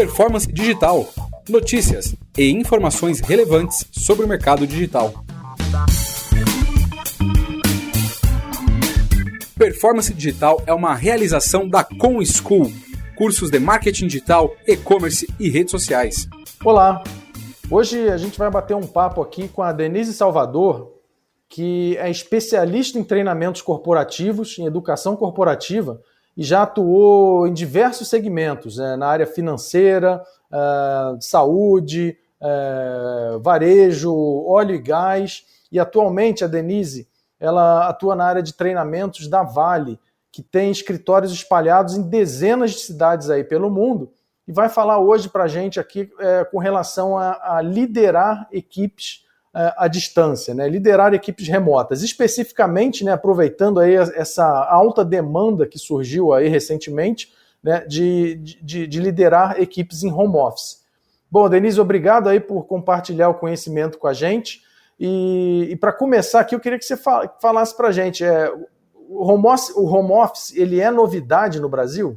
Performance Digital. Notícias e informações relevantes sobre o mercado digital. Performance Digital é uma realização da Com School, cursos de marketing digital, e-commerce e redes sociais. Olá! Hoje a gente vai bater um papo aqui com a Denise Salvador, que é especialista em treinamentos corporativos, em educação corporativa, e já atuou em diversos segmentos, né, na área financeira, uh, saúde, uh, varejo, óleo e gás. E atualmente a Denise ela atua na área de treinamentos da Vale, que tem escritórios espalhados em dezenas de cidades aí pelo mundo, e vai falar hoje para a gente aqui é, com relação a, a liderar equipes à distância, né? liderar equipes remotas, especificamente, né, aproveitando aí essa alta demanda que surgiu aí recentemente, né, de, de, de liderar equipes em home office. Bom, Denise, obrigado aí por compartilhar o conhecimento com a gente. E, e para começar aqui, eu queria que você falasse para a gente, é, o, home office, o home office, ele é novidade no Brasil?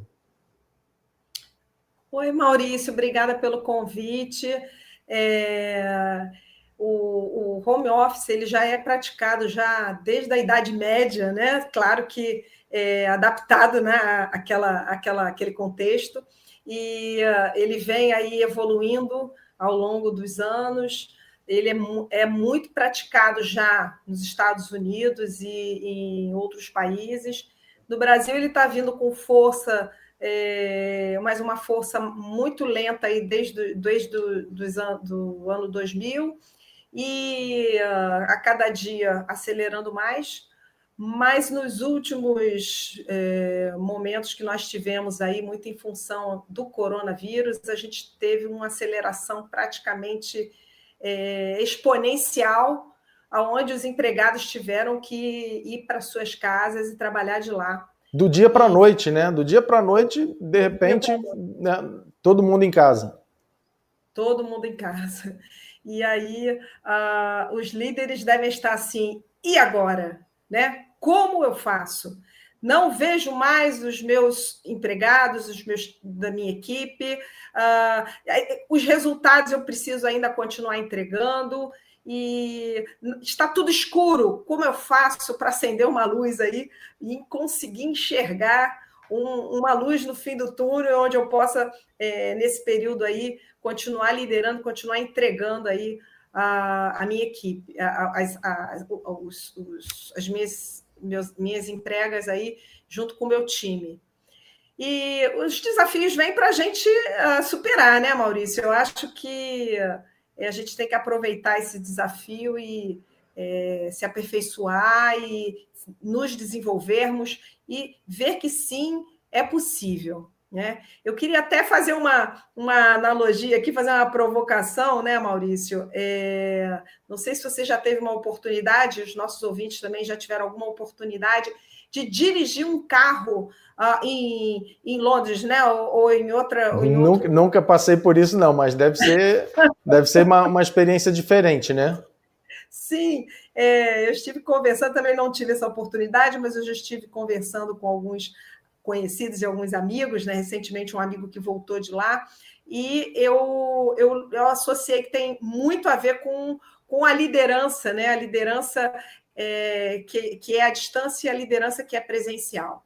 Oi, Maurício, obrigada pelo convite. É, o, o, home office ele já é praticado já desde a Idade Média, né? Claro que é adaptado né, àquela, àquela, àquele contexto, e uh, ele vem aí evoluindo ao longo dos anos ele é, é, muito praticado já nos Estados Unidos e, e em outros países. No Brasil, ele está vindo com força, é, mas uma força muito lenta aí desde, desde do, do ano 2000 e uh, a cada dia acelerando mais. Mas nos últimos é, momentos que nós tivemos aí, muito em função do coronavírus, a gente teve uma aceleração praticamente é, exponencial, aonde os empregados tiveram que ir para suas casas e trabalhar de lá. Do dia para a noite, né? Do dia para a noite, de repente, né? todo mundo em casa. Todo mundo em casa. E aí, uh, os líderes devem estar assim, e agora? Né? Como eu faço? não vejo mais os meus empregados, os meus da minha equipe, uh, os resultados eu preciso ainda continuar entregando e está tudo escuro. Como eu faço para acender uma luz aí e conseguir enxergar um, uma luz no fim do túnel, onde eu possa é, nesse período aí continuar liderando, continuar entregando aí a, a minha equipe, a, a, os, os, as minhas meus, minhas empregas aí junto com o meu time. E os desafios vêm para a gente uh, superar, né, Maurício? Eu acho que uh, a gente tem que aproveitar esse desafio e é, se aperfeiçoar e nos desenvolvermos e ver que sim, é possível. Né? Eu queria até fazer uma, uma analogia aqui, fazer uma provocação, né, Maurício? É, não sei se você já teve uma oportunidade, os nossos ouvintes também já tiveram alguma oportunidade de dirigir um carro uh, em, em Londres, né? Ou, ou em outra. Ou em nunca, outro... nunca, passei por isso, não, mas deve ser, deve ser uma, uma experiência diferente, né? Sim, é, eu estive conversando, também não tive essa oportunidade, mas eu já estive conversando com alguns conhecidos e alguns amigos, né? Recentemente, um amigo que voltou de lá, e eu, eu, eu associei que tem muito a ver com, com a liderança, né? A liderança é, que, que é a distância e a liderança que é presencial.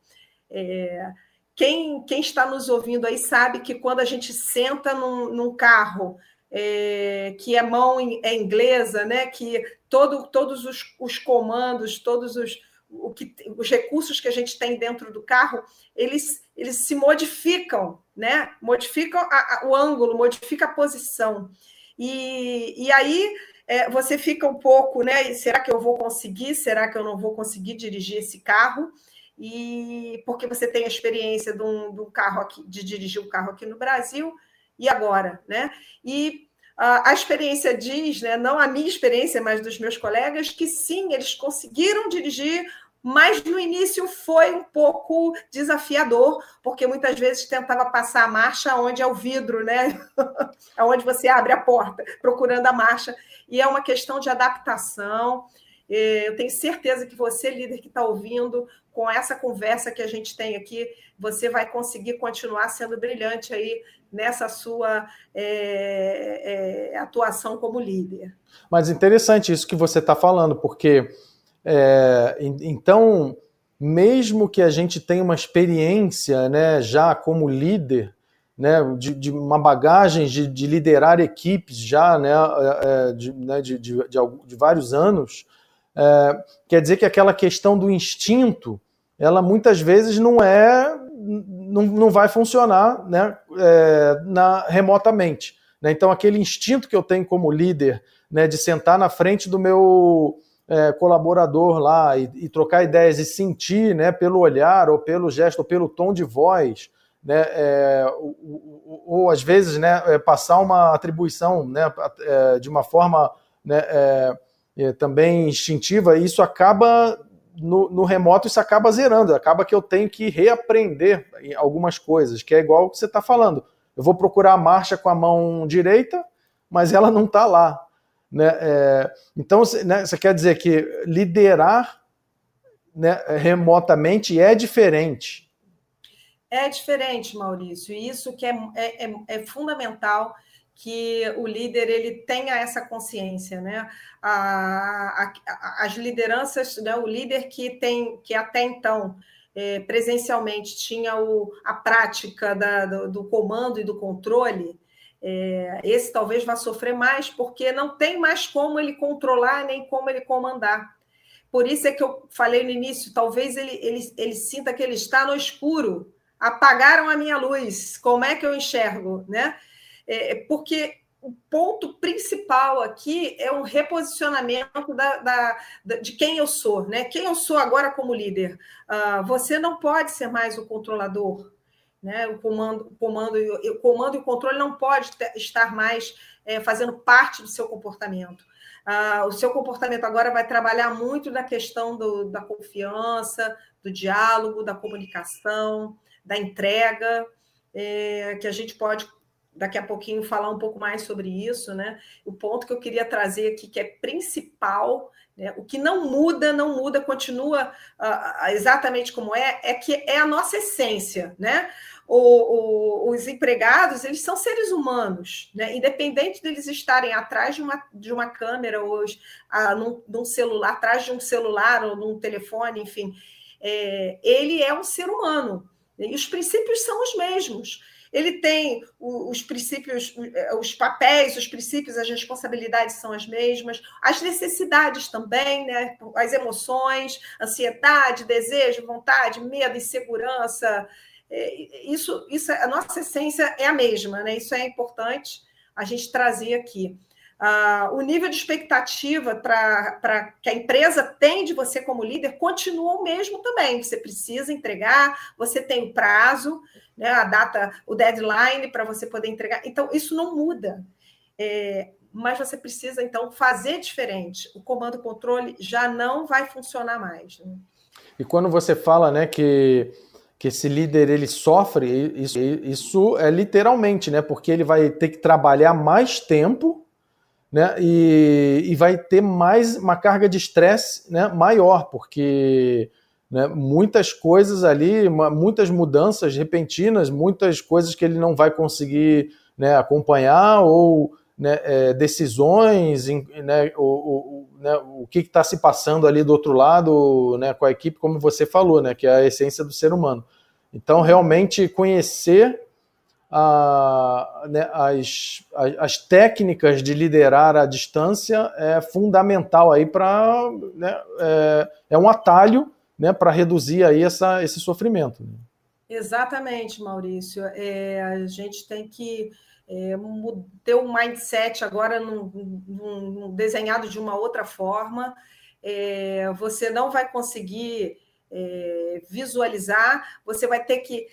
É, quem, quem está nos ouvindo aí sabe que quando a gente senta num, num carro é, que a mão é inglesa, né? Que todo, todos os, os comandos, todos os, o que, os recursos que a gente tem dentro do carro, eles, eles se modificam, né? Modificam a, a, o ângulo, modifica a posição. E, e aí é, você fica um pouco, né? Será que eu vou conseguir? Será que eu não vou conseguir dirigir esse carro? E porque você tem a experiência de um, de um carro aqui, de dirigir um carro aqui no Brasil, e agora, né? E a experiência diz, né, não a minha experiência, mas dos meus colegas, que sim, eles conseguiram dirigir, mas no início foi um pouco desafiador, porque muitas vezes tentava passar a marcha onde é o vidro, né? onde você abre a porta, procurando a marcha. E é uma questão de adaptação. Eu tenho certeza que você, líder que está ouvindo, com essa conversa que a gente tem aqui, você vai conseguir continuar sendo brilhante aí nessa sua é, é, atuação como líder. Mas interessante isso que você está falando, porque é, então, mesmo que a gente tenha uma experiência né, já como líder, né, de, de uma bagagem de, de, liderar equipes já né, é, é, de, né, de, de, de, vários anos, é, quer dizer que aquela questão do instinto, ela muitas vezes não é, não, não vai funcionar né, é, na, remotamente. Né? Então, aquele instinto que eu tenho como líder, né, de sentar na frente do meu é, colaborador lá e, e, trocar ideias e sentir, né, pelo olhar ou pelo gesto ou pelo tom de voz, né, é, ou, ou, ou, às vezes né, é, passar uma atribuição né, é, de uma forma né, é, também instintiva, isso acaba no, no, remoto, isso acaba zerando, acaba que eu tenho que reaprender algumas coisas, que é igual o que você está falando. Eu vou procurar a marcha com a mão direita, mas ela não está lá. Né? É, então, né, você quer dizer que liderar né, remotamente é diferente. É diferente, Maurício, e isso que é, é, é, é fundamental que o líder ele tenha essa consciência, né? A, a, as lideranças, né? o líder que tem que até então é, presencialmente tinha o, a prática da, do, do, comando e do controle, é, esse talvez vá sofrer mais, porque não tem mais como ele controlar nem como ele comandar. Por isso é que eu falei no início, talvez ele, ele, ele sinta que ele está no escuro, apagaram a minha luz, como é que eu enxergo, né? É, porque o ponto principal aqui é um reposicionamento da, da, da, de quem eu sou, né? Quem eu sou agora como líder. Uh, você não pode ser mais o controlador, né? O comando, o comando, o comando e o controle não pode estar mais é, fazendo parte do seu comportamento. Uh, o seu comportamento agora vai trabalhar muito na questão do, da confiança, do diálogo, da comunicação, da entrega, é, que a gente pode daqui a pouquinho falar um pouco mais sobre isso, né? O ponto que eu queria trazer aqui, que é principal, né? o que não muda, não muda, continua uh, exatamente como é, é que é a nossa essência, né? O, o, os empregados, eles são seres humanos, né? independente deles estarem atrás de uma, de uma câmera ou uh, num, num celular, atrás de um celular ou num telefone, enfim, é, ele é um ser humano, e os princípios são os mesmos ele tem os princípios, é, os papéis, os princípios, as responsabilidades são as mesmas, as necessidades também, né? as emoções, ansiedade, desejo, vontade, medo, insegurança. É, isso, isso, a nossa essência é a mesma, né? Isso é importante a gente trazer aqui. Uh, o nível de expectativa para que a empresa tem de você como líder continua o mesmo também. Você precisa entregar, você tem o prazo, né, a data, o deadline para você poder entregar. Então, isso não muda. É, mas você precisa, então, fazer diferente. O comando-controle já não vai funcionar mais. Né? E quando você fala né, que, que esse líder ele sofre, isso, isso é literalmente, né? Porque ele vai ter que trabalhar mais tempo né, e, e vai ter mais uma carga de estresse né, maior, porque né, muitas coisas ali, muitas mudanças repentinas, muitas coisas que ele não vai conseguir né, acompanhar ou né, é, decisões, né, o, o, né, o que está se passando ali do outro lado né, com a equipe, como você falou, né, que é a essência do ser humano. Então, realmente conhecer a, né, as, as, técnicas de liderar à distância é fundamental aí para né, é, é, um atalho né, para reduzir aí essa, esse sofrimento. Né? Exatamente, Maurício. É, a gente tem que é, ter um mindset agora num, num, desenhado de uma outra forma. É, você não vai conseguir é, visualizar, você vai ter que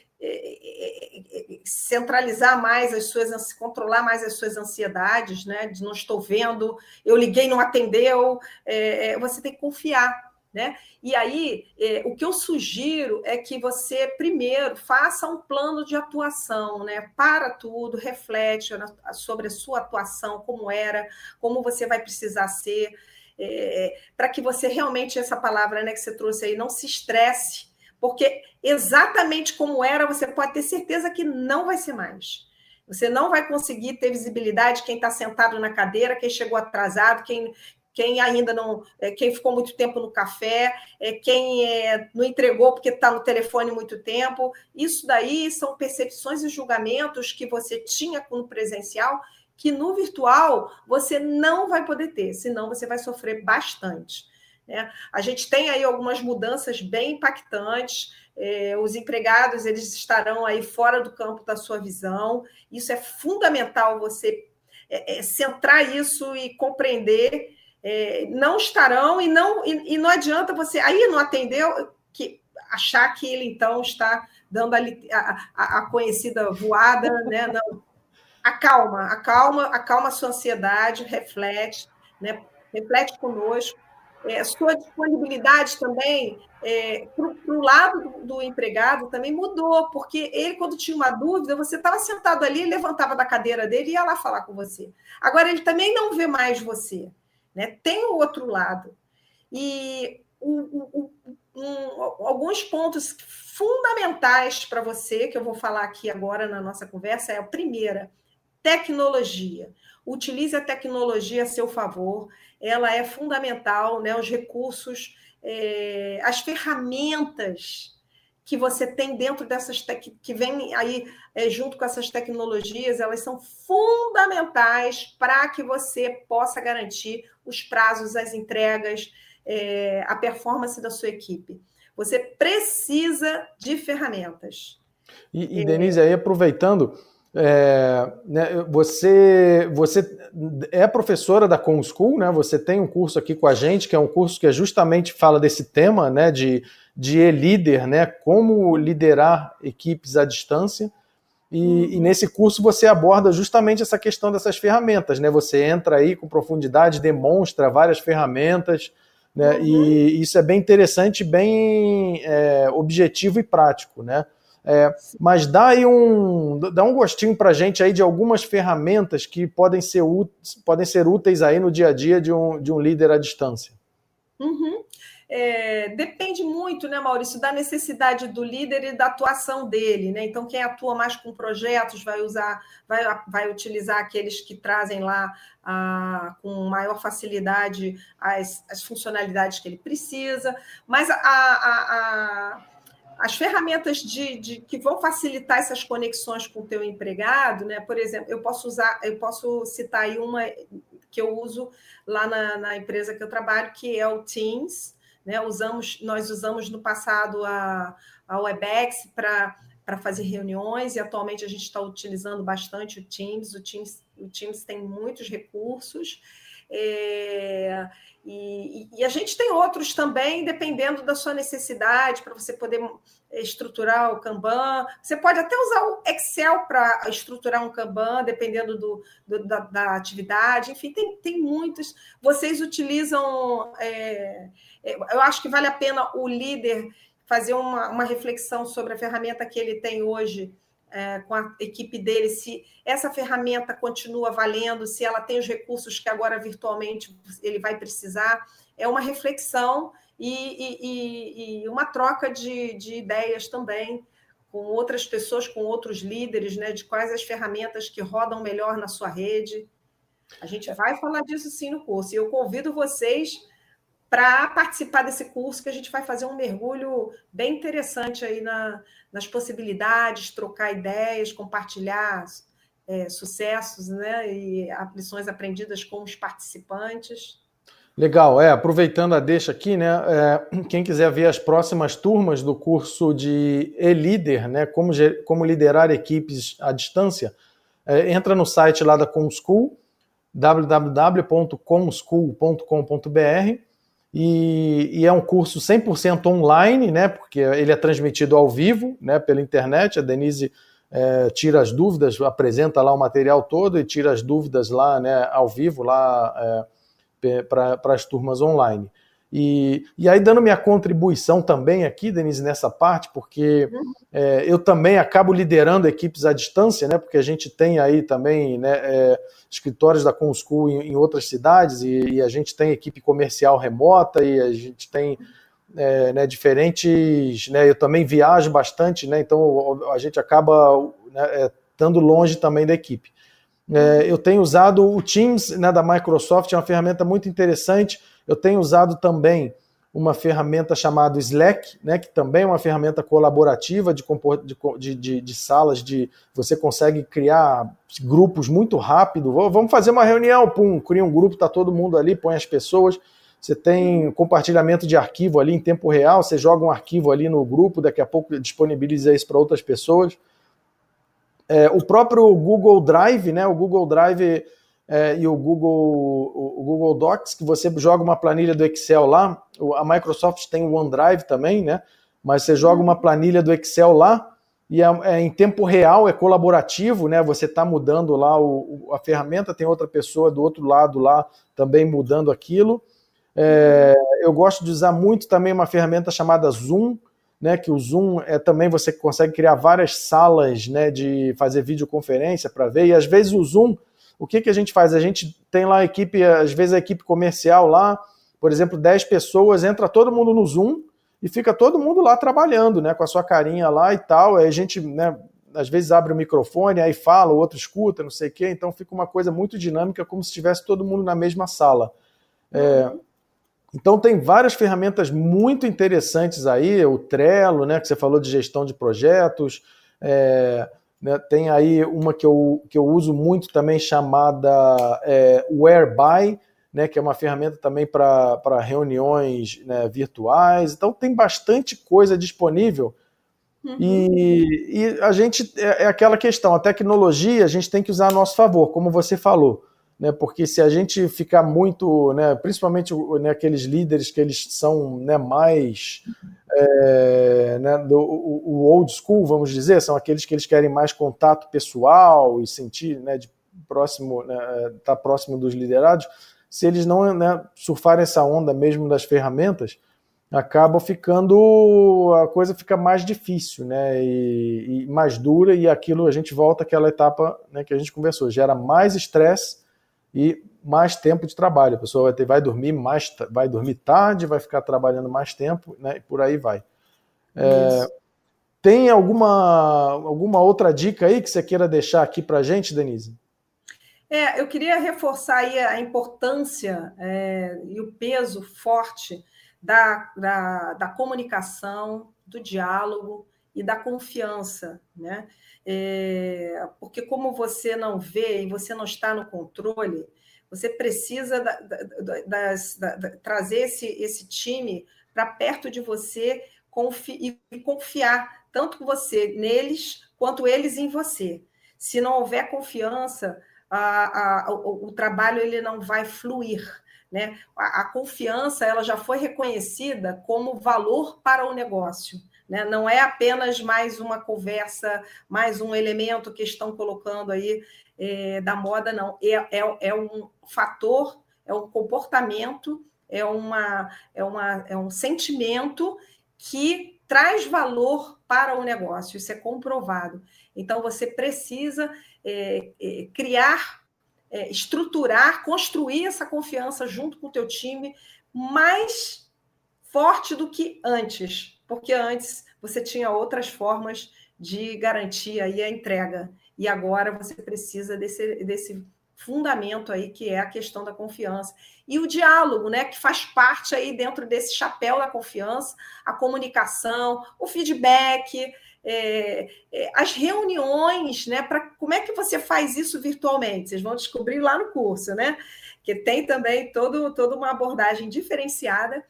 centralizar mais as suas, controlar mais as suas ansiedades, né? De não estou vendo, eu liguei, não atendeu. É, você tem que confiar, né? E aí, é, o que eu sugiro é que você primeiro faça um plano de atuação, né? Para tudo, reflete sobre a sua atuação, como era, como você vai precisar ser, é, para que você realmente essa palavra, né, que você trouxe aí, não se estresse porque exatamente como era, você pode ter certeza que não vai ser mais. Você não vai conseguir ter visibilidade quem está sentado na cadeira, quem chegou atrasado, quem, quem ainda não, é, quem ficou muito tempo no café, é, quem é, não entregou porque está no telefone muito tempo. Isso daí são percepções e julgamentos que você tinha no presencial que no virtual você não vai poder ter, senão você vai sofrer bastante. Né? A gente tem aí algumas mudanças bem impactantes. É, os empregados eles estarão aí fora do campo da sua visão. Isso é fundamental você é, é, centrar isso e compreender. Não estarão e não e, e, não adianta você aí não atendeu que achar que ele então está dando a, a, a conhecida voada, né? Não, acalma, acalma, acalma a sua ansiedade, reflete, né? reflete conosco. É, sua disponibilidade também é, para o lado do, do, empregado também mudou, porque ele, quando tinha uma dúvida, você estava sentado ali, levantava da cadeira dele e ia lá falar com você. Agora, ele também não vê mais você. Né? Tem o outro lado. E o, o, um, alguns pontos fundamentais para você, que eu vou falar aqui agora na nossa conversa, é a primeira Tecnologia. Utilize a tecnologia a seu favor, ela é fundamental, né? Os recursos, é, as ferramentas que você tem dentro dessas que vem aí é, junto com essas tecnologias, elas são fundamentais para que você possa garantir os prazos, as entregas, é, a performance da sua equipe. Você precisa de ferramentas. E, e Denise, aí aproveitando, é, né, você, você é professora da Com School, né? Você tem um curso aqui com a gente, que é um curso que é justamente fala desse tema, né? De, de e-líder, né? Como liderar equipes à distância. E, e, nesse curso você aborda justamente essa questão dessas ferramentas, né? Você entra aí com profundidade, demonstra várias ferramentas, né? Uhum. E isso é bem interessante, bem é, objetivo e prático, né? É, mas dá aí um, dá um gostinho para a gente aí de algumas ferramentas que podem ser, úteis, podem ser úteis aí no dia a dia de um, de um líder à distância. Uhum. É, depende muito, né, Maurício, da necessidade do líder e da atuação dele, né? Então, quem atua mais com projetos vai usar, vai, vai utilizar aqueles que trazem lá ah, com maior facilidade as, as funcionalidades que ele precisa, mas a, a, a as ferramentas de, de, que vão facilitar essas conexões com o teu empregado, né? Por exemplo, eu posso usar, eu posso citar aí uma que eu uso lá na, na empresa que eu trabalho, que é o Teams, né? Usamos, nós usamos no passado a, a Webex para para fazer reuniões e atualmente a gente está utilizando bastante o Teams. O Teams, o Teams tem muitos recursos. É, e, e, a gente tem outros também, dependendo da sua necessidade, para você poder estruturar o Kanban. Você pode até usar o Excel para estruturar um Kanban, dependendo do, do da, da, atividade. Enfim, tem, tem muitos. Vocês utilizam. É, é, eu acho que vale a pena o líder fazer uma, uma reflexão sobre a ferramenta que ele tem hoje é, com a equipe dele, se essa ferramenta continua valendo, se ela tem os recursos que agora virtualmente ele vai precisar. É uma reflexão e, e, e uma troca de, de ideias também com outras pessoas, com outros líderes, né, de quais as ferramentas que rodam melhor na sua rede. A gente vai falar disso sim no curso. E eu convido vocês para participar desse curso, que a gente vai fazer um mergulho bem interessante aí na, nas possibilidades, trocar ideias, compartilhar é, sucessos né, e lições aprendidas com os participantes. Legal, é, aproveitando a deixa aqui, né? É, quem quiser ver as próximas turmas do curso de e-líder, né? Como, como liderar equipes à distância, é, entra no site lá da Comschool, www.comschool.com.br e, e, é um curso 100% online, né, porque ele é transmitido ao vivo, né, pela internet. A Denise é, tira as dúvidas, apresenta lá o material todo e tira as dúvidas lá, né, ao vivo, lá é, para as turmas online. E, e aí, dando minha contribuição também aqui, Denise, nessa parte, porque é, eu também acabo liderando equipes à distância, né? Porque a gente tem aí também né, é, escritórios da Conschool em, em outras cidades e, e, a gente tem equipe comercial remota e a gente tem é, né, diferentes. Né, eu também viajo bastante, né, então a gente acaba né, estando longe também da equipe. É, eu tenho usado o Teams né, da Microsoft, é uma ferramenta muito interessante. Eu tenho usado também uma ferramenta chamada Slack, né, que também é uma ferramenta colaborativa de, de, de, de salas, de você consegue criar grupos muito rápido. Vamos fazer uma reunião, pum, cria um grupo, tá todo mundo ali, põe as pessoas. Você tem compartilhamento de arquivo ali em tempo real, você joga um arquivo ali no grupo, daqui a pouco disponibiliza isso para outras pessoas. É, o próprio Google Drive, né? O Google Drive é, e o Google, o, Google Docs, que você joga uma planilha do Excel lá. A Microsoft tem o OneDrive também, né? Mas você joga uma planilha do Excel lá e é, é em tempo real, é colaborativo, né? Você está mudando lá o, a ferramenta, tem outra pessoa do outro lado lá também mudando aquilo. É, eu gosto de usar muito também uma ferramenta chamada Zoom, né, que o Zoom é também você consegue criar várias salas, né, de fazer videoconferência para ver. E às vezes o Zoom, o que que a gente faz? A gente tem lá a equipe, às vezes a equipe comercial lá, por exemplo, 10 pessoas, entra todo mundo no Zoom e fica todo mundo lá trabalhando, né, com a sua carinha lá e tal. Aí a gente, né, às vezes abre o microfone, aí fala, o outro escuta, não sei o quê. Então fica uma coisa muito dinâmica, como se estivesse todo mundo na mesma sala. É, então tem várias ferramentas muito interessantes aí, o Trello, né, que você falou de gestão de projetos, é, né, tem aí uma que eu, que eu uso muito também chamada é, Whereby, né, que é uma ferramenta também para reuniões né, virtuais. Então tem bastante coisa disponível. Uhum. E, e a gente é, é aquela questão, a tecnologia a gente tem que usar a nosso favor, como você falou né, porque se a gente ficar muito, né, principalmente né, aqueles líderes que eles são né, mais é, né, do, o, old school, vamos dizer, são aqueles que eles querem mais contato pessoal e sentir né, de próximo, né, tá próximo dos liderados, se eles não né, surfarem essa onda mesmo das ferramentas, acaba ficando a coisa fica mais difícil, né, e, e mais dura e aquilo a gente volta àquela etapa né, que a gente conversou, gera mais estresse e mais tempo de trabalho. A pessoa vai, ter, vai dormir mais, vai dormir tarde, vai ficar trabalhando mais tempo, né? E por aí vai. É, tem alguma, alguma outra dica aí que você queira deixar aqui para a gente, Denise? É, eu queria reforçar aí a importância é, e o peso forte da, da, da, comunicação, do diálogo e da confiança, né? É, porque como você não vê e você não está no controle, você precisa da, da, da, trazer esse, esse time para perto de você confi, e confiar tanto você neles quanto eles em você. Se não houver confiança, a, a, o, o, trabalho ele não vai fluir. Né? A, a confiança ela já foi reconhecida como valor para o negócio. Né? Não é apenas mais uma conversa, mais um elemento que estão colocando aí é, da moda, não. É, é, é, um fator, é um comportamento, é, uma, é, uma, é um sentimento que traz valor para o negócio, isso é comprovado. Então, você precisa é, é, criar, é, estruturar, construir essa confiança junto com o teu time mais forte do que antes, porque antes você tinha outras formas de garantir aí a entrega. E agora você precisa desse, desse fundamento aí, que é a questão da confiança. E o diálogo, né, que faz parte aí dentro desse chapéu da confiança, a comunicação, o feedback, é, é, as reuniões, né, para como é que você faz isso virtualmente? Vocês vão descobrir lá no curso, né? Que tem também todo, toda uma abordagem diferenciada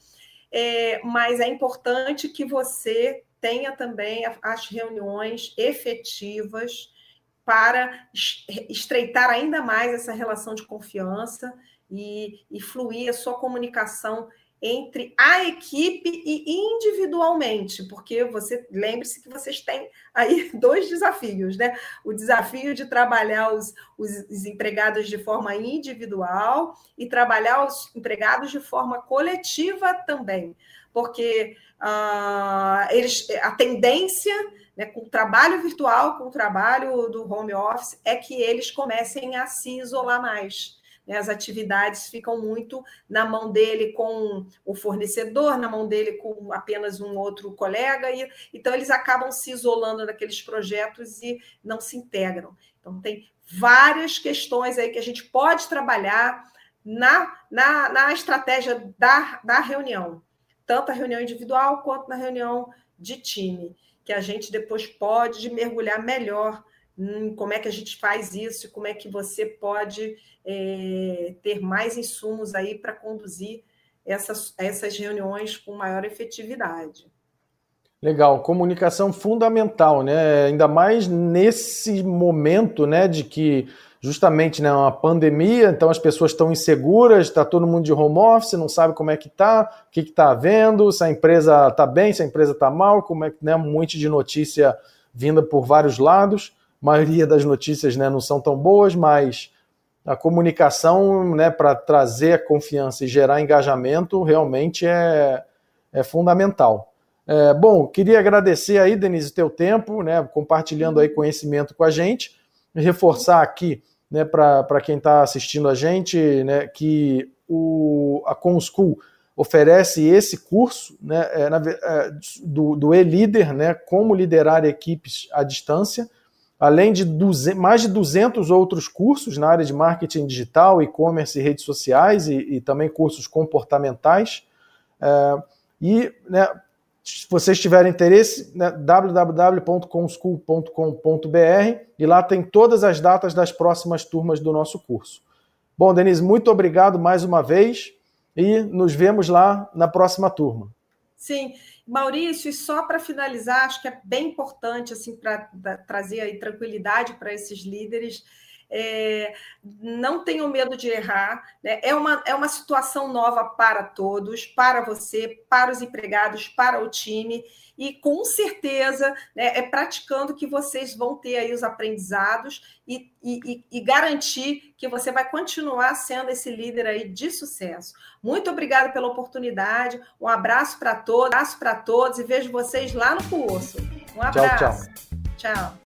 é, mas é importante que você tenha também as reuniões efetivas para estreitar ainda mais essa relação de confiança e, e fluir a sua comunicação entre a equipe e individualmente, porque você lembre-se que vocês têm aí dois desafios, né? O desafio de trabalhar os, os, os, empregados de forma individual e trabalhar os empregados de forma coletiva também, porque uh, eles, a tendência né, com o trabalho virtual, com o trabalho do home office, é que eles comecem a se isolar mais né, as atividades ficam muito na mão dele com o fornecedor, na mão dele com apenas um outro colega, e então eles acabam se isolando naqueles projetos e não se integram. Então, tem várias questões aí que a gente pode trabalhar na, na, na estratégia da, da reunião, tanto a reunião individual quanto na reunião de time, que a gente depois pode mergulhar melhor como é que a gente faz isso, como é que você pode é, ter mais insumos aí para conduzir essas, essas reuniões com maior efetividade. Legal, comunicação fundamental, né? Ainda mais nesse momento, né, de que justamente né, uma pandemia, então as pessoas estão inseguras, está todo mundo de home office, não sabe como é que tá, o que está havendo, se a empresa está bem, se a empresa está mal, como é que né, um monte de notícia vinda por vários lados. Maioria das notícias né, não são tão boas, mas a comunicação né, para trazer confiança e gerar engajamento realmente é, é fundamental. É, bom, queria agradecer aí, Denise, o teu tempo, né, compartilhando aí conhecimento com a gente, reforçar aqui né, para quem está assistindo a gente né, que o, a ComSchool oferece esse curso né, é, na, é, do, do e-líder, né, como liderar equipes à distância, além de 200, mais de 200 outros cursos na área de marketing digital, e-commerce e redes sociais, e, e também cursos comportamentais. É, e né, se vocês tiverem interesse, né, www.conschool.com.br e lá tem todas as datas das próximas turmas do nosso curso. Bom, Denise, muito obrigado mais uma vez e nos vemos lá na próxima turma. Sim, Maurício, e só para finalizar, acho que é bem importante assim para trazer aí tranquilidade para esses líderes é, não tenham medo de errar. Né? É, uma, é uma situação nova para todos, para você, para os empregados, para o time, e com certeza né, é praticando que vocês vão ter aí os aprendizados e, e, e garantir que você vai continuar sendo esse líder aí de sucesso. Muito obrigada pela oportunidade, um abraço para todos, abraço para todos e vejo vocês lá no curso. Um abraço. Tchau, tchau. Tchau.